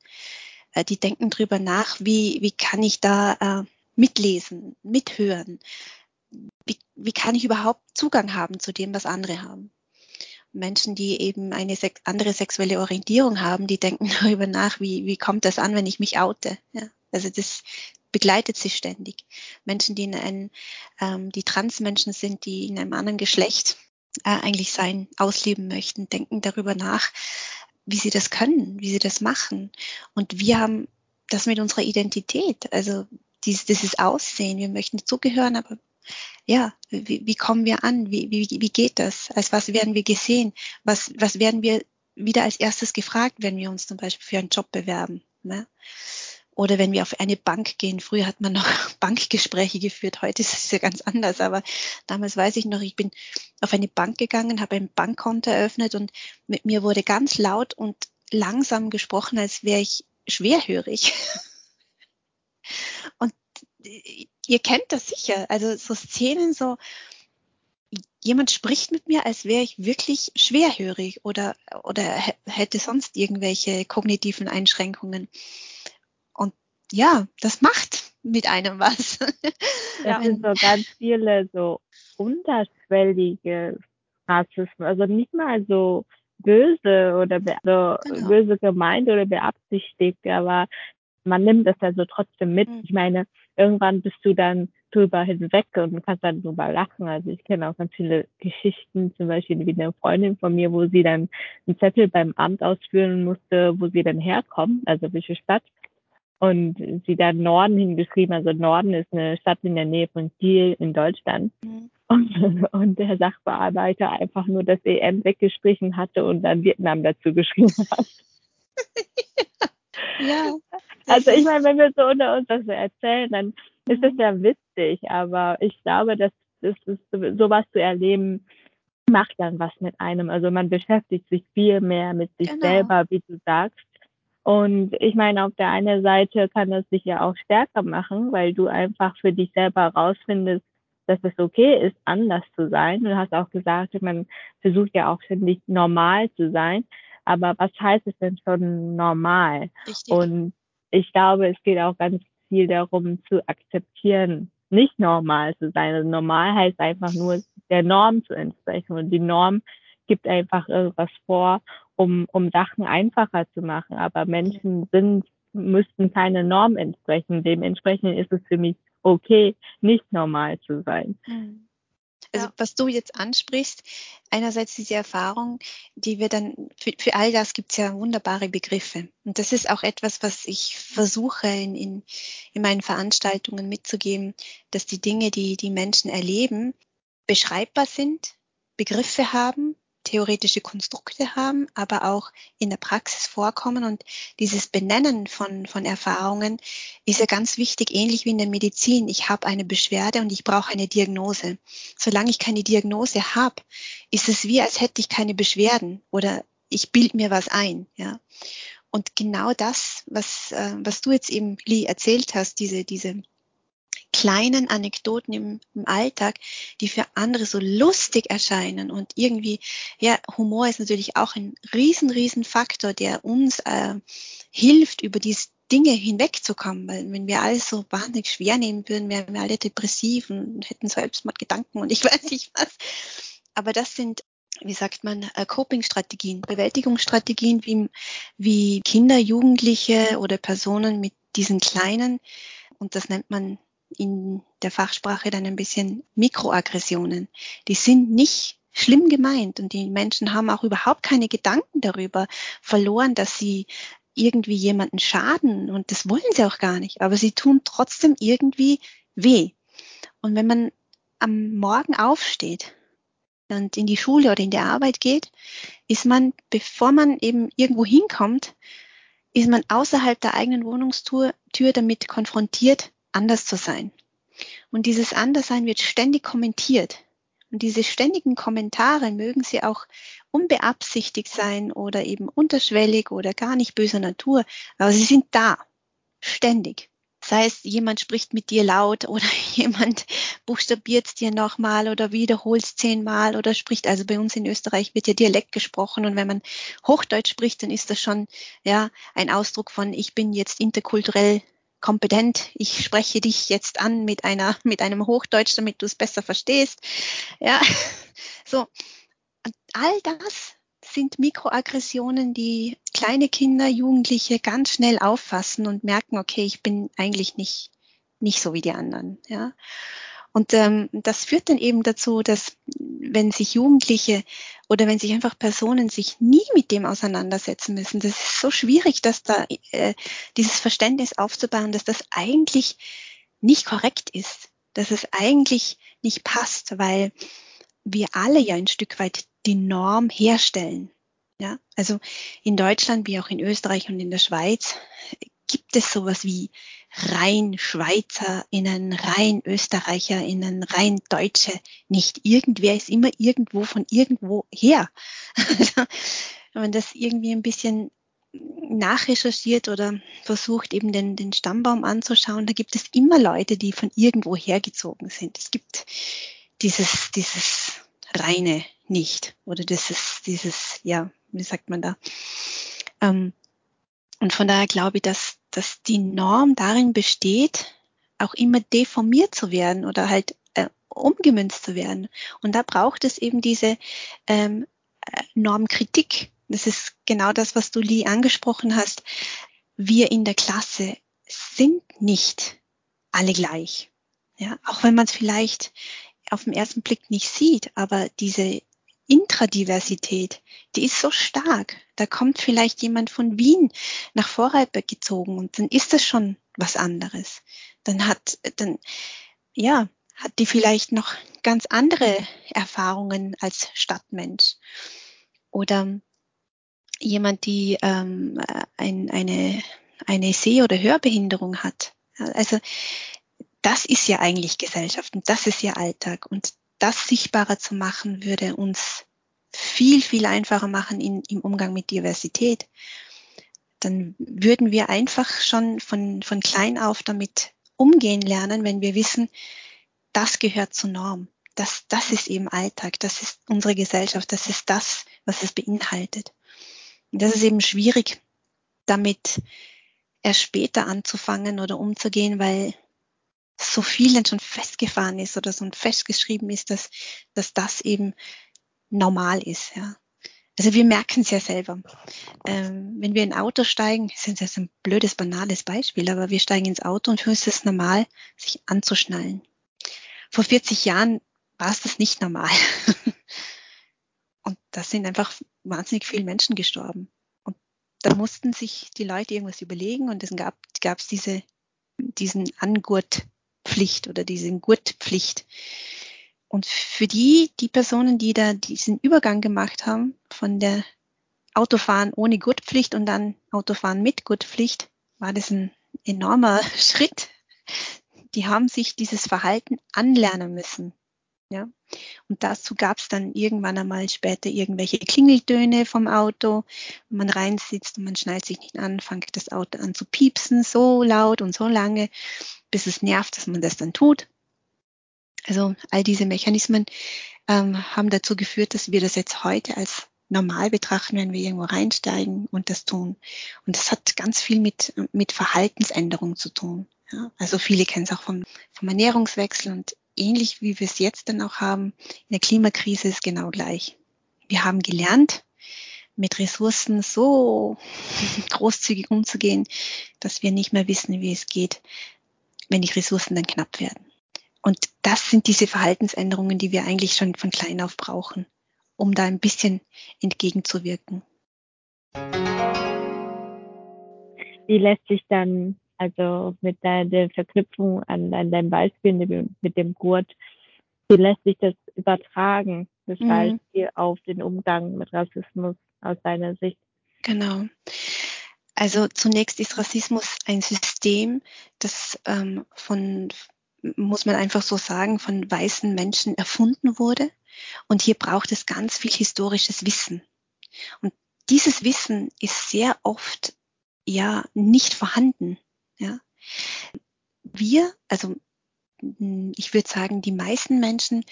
Äh, die denken drüber nach, wie, wie kann ich da äh, mitlesen, mithören. Wie, wie kann ich überhaupt Zugang haben zu dem, was andere haben. Menschen, die eben eine andere sexuelle Orientierung haben, die denken (laughs) darüber nach, wie, wie kommt das an, wenn ich mich oute. Ja, also das begleitet sie ständig. Menschen, die in ein, ähm, die Transmenschen sind, die in einem anderen Geschlecht äh, eigentlich sein, ausleben möchten, denken darüber nach, wie sie das können, wie sie das machen. Und wir haben das mit unserer Identität, also dieses, dieses Aussehen, wir möchten dazugehören, aber ja, wie, wie kommen wir an? Wie, wie, wie geht das? Als was werden wir gesehen? Was, was werden wir wieder als erstes gefragt, wenn wir uns zum Beispiel für einen Job bewerben. Ne? Oder wenn wir auf eine Bank gehen. Früher hat man noch (laughs) Bankgespräche geführt, heute ist es ja ganz anders. Aber damals weiß ich noch, ich bin auf eine Bank gegangen, habe ein Bankkonto eröffnet und mit mir wurde ganz laut und langsam gesprochen, als wäre ich schwerhörig. (laughs) Und ihr kennt das sicher. Also so Szenen, so jemand spricht mit mir, als wäre ich wirklich schwerhörig oder, oder hätte sonst irgendwelche kognitiven Einschränkungen. Ja, das macht mit einem was. (laughs) Das sind so ganz viele so unterschwellige Rassismus, also nicht mal so böse oder so genau. böse gemeint oder beabsichtigt, aber man nimmt das ja so trotzdem mit. Mhm. Ich meine, irgendwann bist du dann drüber hinweg und kannst dann drüber lachen. Also ich kenne auch ganz viele Geschichten, zum Beispiel wie eine Freundin von mir, wo sie dann einen Zettel beim Amt ausführen musste, wo sie dann herkommt, also welche Stadt. Und sie dann Norden hingeschrieben, also Norden ist eine Stadt in der Nähe von Kiel in Deutschland. Mhm. Und, und der Sachbearbeiter einfach nur das EM weggestrichen hatte und dann Vietnam dazu geschrieben hat. (laughs) ja. Also ich meine, wenn wir so unter uns das so erzählen, dann ist das mhm. ja witzig, aber ich glaube, dass das ist sowas zu erleben, macht dann was mit einem. Also man beschäftigt sich viel mehr mit sich genau. selber, wie du sagst. Und ich meine, auf der einen Seite kann das dich ja auch stärker machen, weil du einfach für dich selber herausfindest, dass es okay ist, anders zu sein. Du hast auch gesagt, man versucht ja auch ständig normal zu sein. Aber was heißt es denn schon normal? Richtig. Und ich glaube, es geht auch ganz viel darum zu akzeptieren, nicht normal zu sein. Also normal heißt einfach nur der Norm zu entsprechen. Und die Norm gibt einfach irgendwas vor, um, um Sachen einfacher zu machen. Aber Menschen sind, müssten keine Norm entsprechen. Dementsprechend ist es für mich okay, nicht normal zu sein. Mhm. Also ja. was du jetzt ansprichst, einerseits diese Erfahrung, die wir dann, für, für all das gibt es ja wunderbare Begriffe. Und das ist auch etwas, was ich versuche in, in, in meinen Veranstaltungen mitzugeben, dass die Dinge, die die Menschen erleben, beschreibbar sind, Begriffe haben theoretische Konstrukte haben, aber auch in der Praxis vorkommen. Und dieses Benennen von, von Erfahrungen ist ja ganz wichtig, ähnlich wie in der Medizin. Ich habe eine Beschwerde und ich brauche eine Diagnose. Solange ich keine Diagnose habe, ist es wie, als hätte ich keine Beschwerden oder ich bild mir was ein. Ja. Und genau das, was, äh, was du jetzt eben, Lee, erzählt hast, diese, diese kleinen Anekdoten im, im, Alltag, die für andere so lustig erscheinen und irgendwie, ja, Humor ist natürlich auch ein riesen, riesen Faktor, der uns äh, hilft, über diese Dinge hinwegzukommen, weil wenn wir alles so wahnsinnig schwer nehmen würden, wären wir alle depressiv und hätten Selbstmordgedanken und ich (laughs) weiß nicht was. Aber das sind wie sagt man, äh, Coping-Strategien, Bewältigungsstrategien, wie, wie Kinder, Jugendliche oder Personen mit diesen kleinen, und das nennt man in der Fachsprache dann ein bisschen Mikroaggressionen. Die sind nicht schlimm gemeint und die Menschen haben auch überhaupt keine Gedanken darüber verloren, dass sie irgendwie jemanden schaden und das wollen sie auch gar nicht, aber sie tun trotzdem irgendwie weh. Und wenn man am Morgen aufsteht und in die Schule oder in die Arbeit geht, ist man, bevor man eben irgendwo hinkommt, ist man außerhalb der eigenen Wohnungstür damit konfrontiert, anders zu sein. Und dieses Anderssein wird ständig kommentiert. Und diese ständigen Kommentare mögen sie auch unbeabsichtigt sein oder eben unterschwellig oder gar nicht böser Natur, aber sie sind da, ständig. Sei es jemand spricht mit dir laut oder (laughs) jemand buchstabiert dir nochmal oder wiederholt zehnmal oder spricht, also bei uns in Österreich wird ja Dialekt gesprochen und wenn man Hochdeutsch spricht, dann ist das schon ja ein Ausdruck von ich bin jetzt interkulturell kompetent, ich spreche dich jetzt an mit einer, mit einem Hochdeutsch, damit du es besser verstehst. Ja, (laughs) so. All das sind Mikroaggressionen, die kleine Kinder, Jugendliche ganz schnell auffassen und merken, okay, ich bin eigentlich nicht, nicht so wie die anderen, ja. Und ähm, das führt dann eben dazu, dass wenn sich Jugendliche oder wenn sich einfach Personen sich nie mit dem auseinandersetzen müssen, das ist so schwierig, dass da äh, dieses Verständnis aufzubauen, dass das eigentlich nicht korrekt ist, dass es eigentlich nicht passt, weil wir alle ja ein Stück weit die Norm herstellen. Ja, also in Deutschland wie auch in Österreich und in der Schweiz gibt es sowas wie rein SchweizerInnen, rein ÖsterreicherInnen, rein Deutsche nicht. Irgendwer ist immer irgendwo von irgendwo her. (laughs) Wenn man das irgendwie ein bisschen nachrecherchiert oder versucht eben den, den Stammbaum anzuschauen, da gibt es immer Leute, die von irgendwo hergezogen sind. Es gibt dieses, dieses reine nicht oder dieses, dieses, ja, wie sagt man da? Ähm, und von daher glaube ich, dass, dass die Norm darin besteht, auch immer deformiert zu werden oder halt äh, umgemünzt zu werden. Und da braucht es eben diese ähm, äh, Normkritik. Das ist genau das, was du, Lee, angesprochen hast. Wir in der Klasse sind nicht alle gleich. Ja, auch wenn man es vielleicht auf den ersten Blick nicht sieht, aber diese Intradiversität, die ist so stark. Da kommt vielleicht jemand von Wien nach Vorarlberg gezogen und dann ist das schon was anderes. Dann hat, dann, ja, hat die vielleicht noch ganz andere Erfahrungen als Stadtmensch. Oder jemand, die ähm, ein, eine, eine Seh- oder Hörbehinderung hat. Also das ist ja eigentlich Gesellschaft und das ist ja Alltag. Und das sichtbarer zu machen, würde uns viel, viel einfacher machen in, im Umgang mit Diversität. Dann würden wir einfach schon von, von klein auf damit umgehen lernen, wenn wir wissen, das gehört zur Norm. Das, das ist eben Alltag, das ist unsere Gesellschaft, das ist das, was es beinhaltet. Und das ist eben schwierig, damit erst später anzufangen oder umzugehen, weil so vielen schon festgefahren ist oder so festgeschrieben ist, dass, dass das eben normal ist. Ja. Also wir merken es ja selber. Ähm, wenn wir in ein Auto steigen, das ist jetzt ein blödes, banales Beispiel, aber wir steigen ins Auto und für uns ist es normal, sich anzuschnallen. Vor 40 Jahren war es das nicht normal. (laughs) und da sind einfach wahnsinnig viele Menschen gestorben. Und da mussten sich die Leute irgendwas überlegen und es gab es diese, diesen Angurt Pflicht oder diese Gurtpflicht. Und für die, die Personen, die da diesen Übergang gemacht haben von der Autofahren ohne Gurtpflicht und dann Autofahren mit Gurtpflicht, war das ein enormer (laughs) Schritt. Die haben sich dieses Verhalten anlernen müssen. Ja. Und dazu gab es dann irgendwann einmal später irgendwelche Klingeltöne vom Auto. Man reinsitzt und man schnallt sich nicht an, fängt das Auto an zu piepsen, so laut und so lange, bis es nervt, dass man das dann tut. Also all diese Mechanismen ähm, haben dazu geführt, dass wir das jetzt heute als normal betrachten, wenn wir irgendwo reinsteigen und das tun. Und das hat ganz viel mit, mit Verhaltensänderung zu tun. Ja? Also viele kennen es auch vom, vom Ernährungswechsel und ähnlich wie wir es jetzt dann auch haben, in der Klimakrise ist genau gleich. Wir haben gelernt, mit Ressourcen so (laughs) großzügig umzugehen, dass wir nicht mehr wissen, wie es geht, wenn die Ressourcen dann knapp werden. Und das sind diese Verhaltensänderungen, die wir eigentlich schon von klein auf brauchen, um da ein bisschen entgegenzuwirken. Wie lässt sich dann also mit der, der Verknüpfung an, an deinem Beispiel mit dem, Gurt, wie lässt sich das übertragen, das mhm. Beispiel auf den Umgang mit Rassismus aus deiner Sicht? Genau. Also zunächst ist Rassismus ein System, das ähm, von, muss man einfach so sagen, von weißen Menschen erfunden wurde. Und hier braucht es ganz viel historisches Wissen. Und dieses Wissen ist sehr oft ja nicht vorhanden. Ja. Wir, also ich würde sagen, die meisten Menschen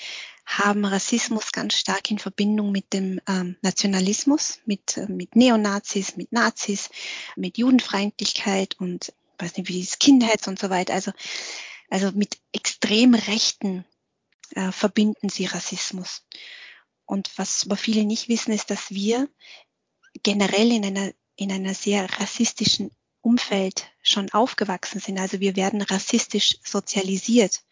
haben Rassismus ganz stark in Verbindung mit dem ähm, Nationalismus, mit, äh, mit Neonazis, mit Nazis, mit Judenfeindlichkeit und weiß nicht, wie Skinheads und so weiter. Also, also mit extrem Rechten äh, verbinden sie Rassismus. Und was aber viele nicht wissen, ist, dass wir generell in einer, in einer sehr rassistischen Umfeld schon aufgewachsen sind. Also wir werden rassistisch sozialisiert,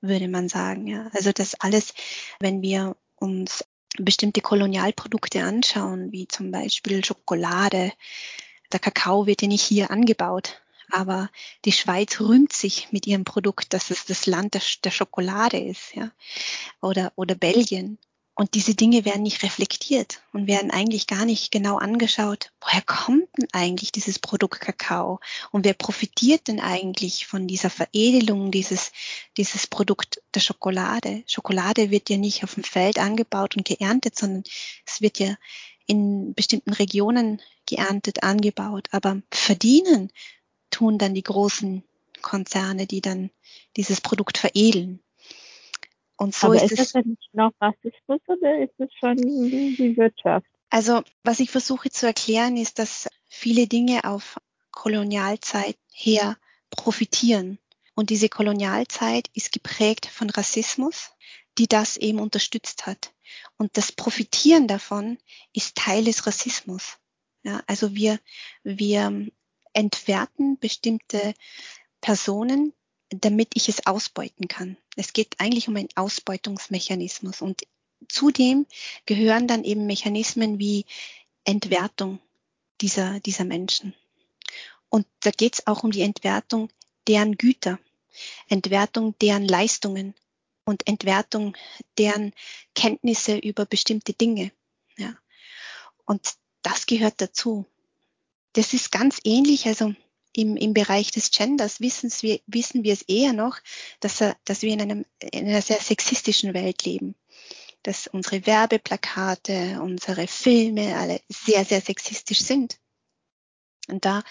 würde man sagen. Ja. Also das alles, wenn wir uns bestimmte Kolonialprodukte anschauen, wie zum Beispiel Schokolade, der Kakao wird ja nicht hier angebaut, aber die Schweiz rühmt sich mit ihrem Produkt, dass es das Land der, der Schokolade ist, ja, oder oder Belgien Und diese Dinge werden nicht reflektiert und werden eigentlich gar nicht genau angeschaut, woher kommt denn eigentlich dieses Produkt Kakao und wer profitiert denn eigentlich von dieser Veredelung dieses, dieses Produkt der Schokolade. Schokolade wird ja nicht auf dem Feld angebaut und geerntet, sondern es wird ja in bestimmten Regionen geerntet, angebaut. Aber verdienen tun dann die großen Konzerne, die dann dieses Produkt veredeln. Und so Aber ist, ist das denn noch Rassismus oder ist es schon die Wirtschaft? Also, was ich versuche zu erklären, ist, dass viele Dinge auf Kolonialzeit her profitieren. Und diese Kolonialzeit ist geprägt von Rassismus, die das eben unterstützt hat. Und das Profitieren davon ist Teil des Rassismus. Ja, also wir, wir entwerten bestimmte Personen, damit ich es ausbeuten kann. Es geht eigentlich um einen Ausbeutungsmechanismus und zudem gehören dann eben Mechanismen wie Entwertung dieser, dieser Menschen. Und da geht es auch um die Entwertung deren Güter, Entwertung deren Leistungen und Entwertung deren Kenntnisse über bestimmte Dinge. Ja. Und das gehört dazu. Das ist ganz ähnlich, also im, im Bereich des Genders wissen wir, wissen wir es eher noch, dass, dass wir in, einem, in einer sehr sexistischen Welt leben. Dass unsere Werbeplakate, unsere Filme alle sehr, sehr sexistisch sind. Und da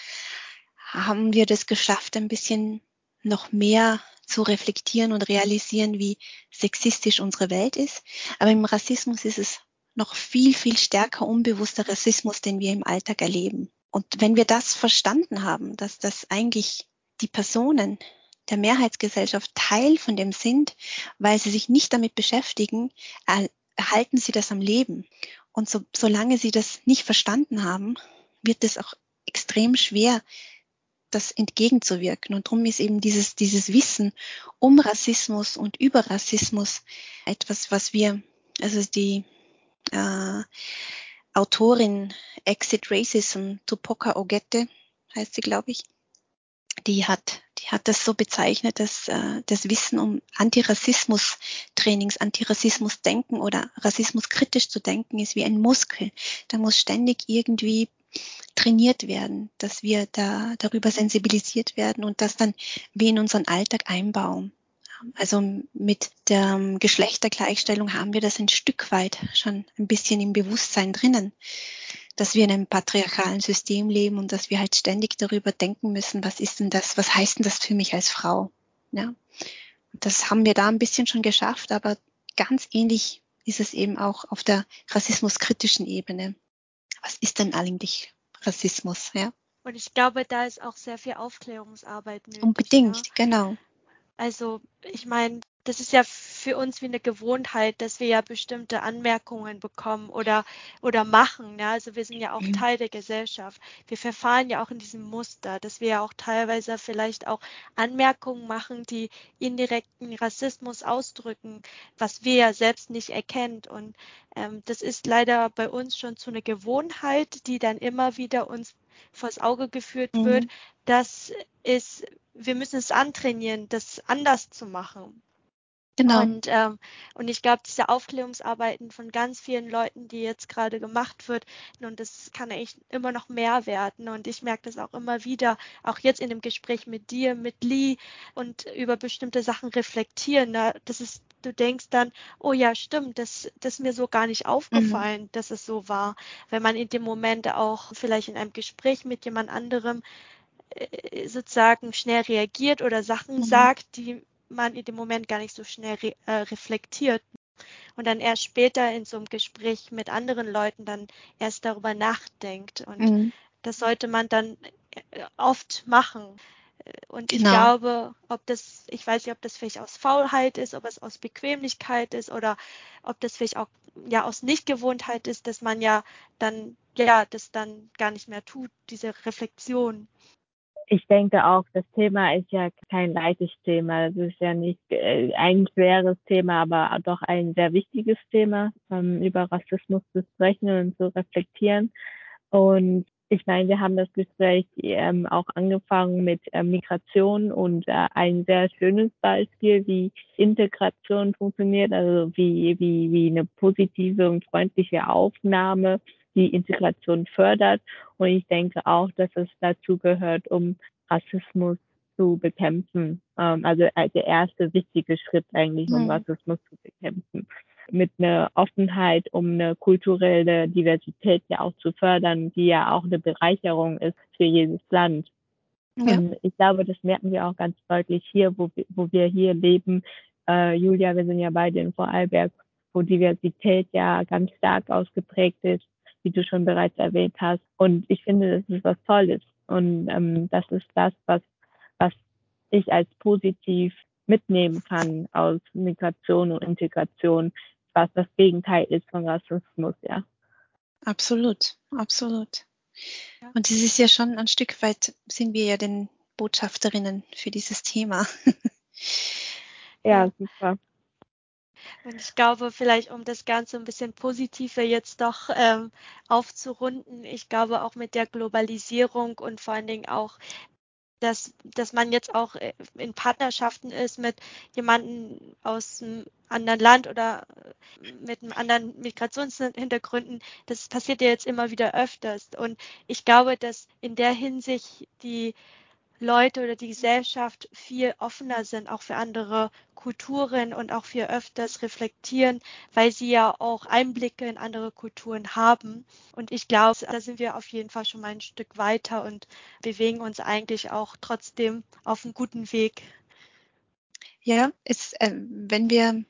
haben wir das geschafft, ein bisschen noch mehr zu reflektieren und realisieren, wie sexistisch unsere Welt ist. Aber im Rassismus ist es noch viel, viel stärker unbewusster Rassismus, den wir im Alltag erleben. Und wenn wir das verstanden haben, dass das eigentlich die Personen der Mehrheitsgesellschaft Teil von dem sind, weil sie sich nicht damit beschäftigen, erhalten sie das am Leben. Und so, solange sie das nicht verstanden haben, wird es auch extrem schwer, das entgegenzuwirken. Und darum ist eben dieses, dieses Wissen um Rassismus und über Rassismus etwas, was wir, also die äh, Autorin Exit Racism, Tupoka Ogette heißt sie, glaube ich, die hat, die hat das so bezeichnet, dass äh, das Wissen um Antirassismus-Trainings, Antirassismus-Denken oder Rassismus kritisch zu denken ist wie ein Muskel. Da muss ständig irgendwie trainiert werden, dass wir da darüber sensibilisiert werden und das dann wie in unseren Alltag einbauen. Also mit der Geschlechtergleichstellung haben wir das ein Stück weit schon ein bisschen im Bewusstsein drinnen, dass wir in einem patriarchalen System leben und dass wir halt ständig darüber denken müssen, was ist denn das, was heißt denn das für mich als Frau? Ja. Das haben wir da ein bisschen schon geschafft, aber ganz ähnlich ist es eben auch auf der rassismuskritischen Ebene. Was ist denn eigentlich Rassismus? Ja. Und ich glaube, da ist auch sehr viel Aufklärungsarbeit nötig. Unbedingt, ja. genau. Also ich meine, das ist ja für uns wie eine Gewohnheit, dass wir ja bestimmte Anmerkungen bekommen oder, oder machen. Ja? Also wir sind ja auch mhm. Teil der Gesellschaft. Wir verfahren ja auch in diesem Muster, dass wir ja auch teilweise vielleicht auch Anmerkungen machen, die indirekten Rassismus ausdrücken, was wir ja selbst nicht erkennt. Und ähm, das ist leider bei uns schon zu einer Gewohnheit, die dann immer wieder uns vors Auge geführt mhm. wird. Das ist wir müssen es antrainieren, das anders zu machen. Genau. Und, ähm, und ich glaube, diese Aufklärungsarbeiten von ganz vielen Leuten, die jetzt gerade gemacht wird, und das kann echt immer noch mehr werden. Und ich merke das auch immer wieder, auch jetzt in dem Gespräch mit dir, mit Lee und über bestimmte Sachen reflektieren. Ne? Das ist, du denkst dann, oh ja, stimmt, das, das ist mir so gar nicht aufgefallen, mhm. dass es so war. Wenn man in dem Moment auch vielleicht in einem Gespräch mit jemand anderem sozusagen schnell reagiert oder Sachen mhm. sagt, die man in dem Moment gar nicht so schnell re äh, reflektiert. Und dann erst später in so einem Gespräch mit anderen Leuten dann erst darüber nachdenkt. Und mhm. das sollte man dann äh, oft machen. Und genau. ich glaube, ob das, ich weiß nicht, ob das vielleicht aus Faulheit ist, ob es aus Bequemlichkeit ist oder ob das vielleicht auch ja aus Nichtgewohntheit ist, dass man ja dann, ja, das dann gar nicht mehr tut, diese Reflexion ich denke auch, das Thema ist ja kein leichtes Thema. Das ist ja nicht äh, ein schweres Thema, aber doch ein sehr wichtiges Thema, ähm, über Rassismus zu sprechen und zu reflektieren. Und ich meine, wir haben das Gespräch ähm, auch angefangen mit äh, Migration und äh, ein sehr schönes Beispiel, wie Integration funktioniert, also wie, wie, wie eine positive und freundliche Aufnahme die Integration fördert. Und ich denke auch, dass es dazu gehört, um Rassismus zu bekämpfen. Ähm, also äh, der erste wichtige Schritt eigentlich, um mhm. Rassismus zu bekämpfen mit einer Offenheit, um eine kulturelle Diversität ja auch zu fördern, die ja auch eine Bereicherung ist für jedes Land. Ja. Und ich glaube, das merken wir auch ganz deutlich hier, wo wir, wo wir hier leben. Äh, Julia, wir sind ja beide in Vorarlberg, wo Diversität ja ganz stark ausgeprägt ist, wie du schon bereits erwähnt hast. Und ich finde, das ist was Tolles. Und ähm, das ist das, was, was ich als positiv mitnehmen kann aus Migration und Integration, was das Gegenteil ist von Rassismus, ja. Absolut, absolut. Und es ist ja schon ein Stück weit, sind wir ja den Botschafterinnen für dieses Thema. ja, super. Und ich glaube, vielleicht um das Ganze ein bisschen positiver jetzt doch ähm, aufzurunden, ich glaube auch mit der Globalisierung und vor allen Dingen auch dass, dass man jetzt auch äh, in Partnerschaften ist mit jemandem aus einem anderen Land oder äh, mit einem anderen Migrationshintergründen. Das passiert ja jetzt immer wieder öfters. Und ich glaube, dass in der Hinsicht die Leute oder die Gesellschaft viel offener sind, auch für andere Kulturen und auch viel öfters reflektieren, weil sie ja auch Einblicke in andere Kulturen haben. Und ich glaube, da sind wir auf jeden Fall schon mal ein Stück weiter und bewegen uns eigentlich auch trotzdem auf einem guten Weg. Ja, es, äh, wenn wir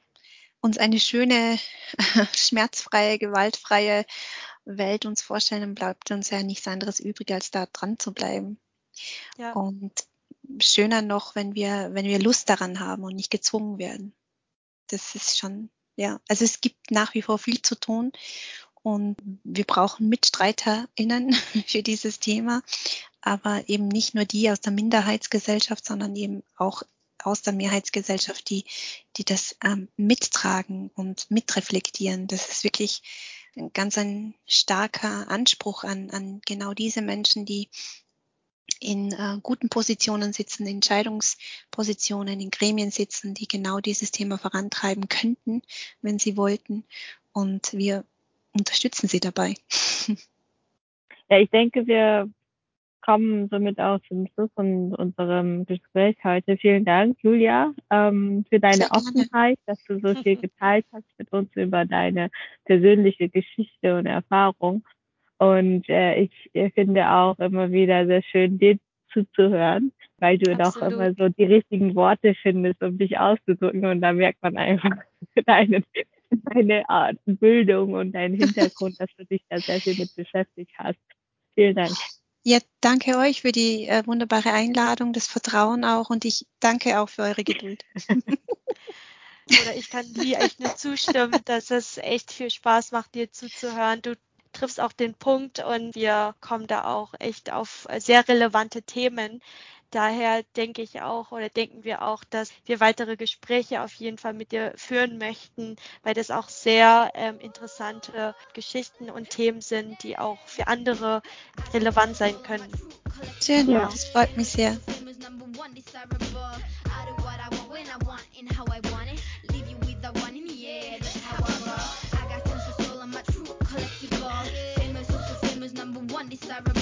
uns eine schöne, (laughs) schmerzfreie, gewaltfreie Welt uns vorstellen, bleibt uns ja nichts anderes übrig, als da dran zu bleiben. Ja. Und schöner noch, wenn wir, wenn wir Lust daran haben und nicht gezwungen werden. Das ist schon, ja, also es gibt nach wie vor viel zu tun und wir brauchen MitstreiterInnen (laughs) für dieses Thema, aber eben nicht nur die aus der Minderheitsgesellschaft, sondern eben auch aus der Mehrheitsgesellschaft, die, die das ähm, mittragen und mitreflektieren. Das ist wirklich ganz ein starker Anspruch an, an genau diese Menschen, die in äh, guten Positionen sitzen, Entscheidungspositionen, in Gremien sitzen, die genau dieses Thema vorantreiben könnten, wenn sie wollten. Und wir unterstützen sie dabei. (laughs) Ja, ich denke, wir kommen somit auch zum Schluss von unserem Gespräch heute. Vielen Dank, Julia, ähm, für deine Offenheit, dass du so (laughs) viel geteilt hast mit uns über deine persönliche Geschichte und Erfahrung. Und äh, ich finde auch immer wieder sehr schön, dir zuzuhören, weil du Absolut. doch immer so die richtigen Worte findest, um dich auszudrücken. Und da merkt man einfach (laughs) deine, deine Art Bildung und deinen (laughs) Hintergrund, dass du dich da sehr viel mit beschäftigt hast. Vielen Dank. Ja, danke euch für die äh, wunderbare Einladung, das Vertrauen auch und ich danke auch für eure Geduld. (laughs) Oder ich kann dir echt nur zustimmen, dass es echt viel Spaß macht, dir zuzuhören. Du triffst auch den Punkt und wir kommen da auch echt auf sehr relevante Themen. Daher denke ich auch oder denken wir auch, dass wir weitere Gespräche auf jeden Fall mit dir führen möchten, weil das auch sehr ähm, interessante Geschichten und Themen sind, die auch für andere relevant sein können. Schön, ja. das freut mich sehr. on sabe?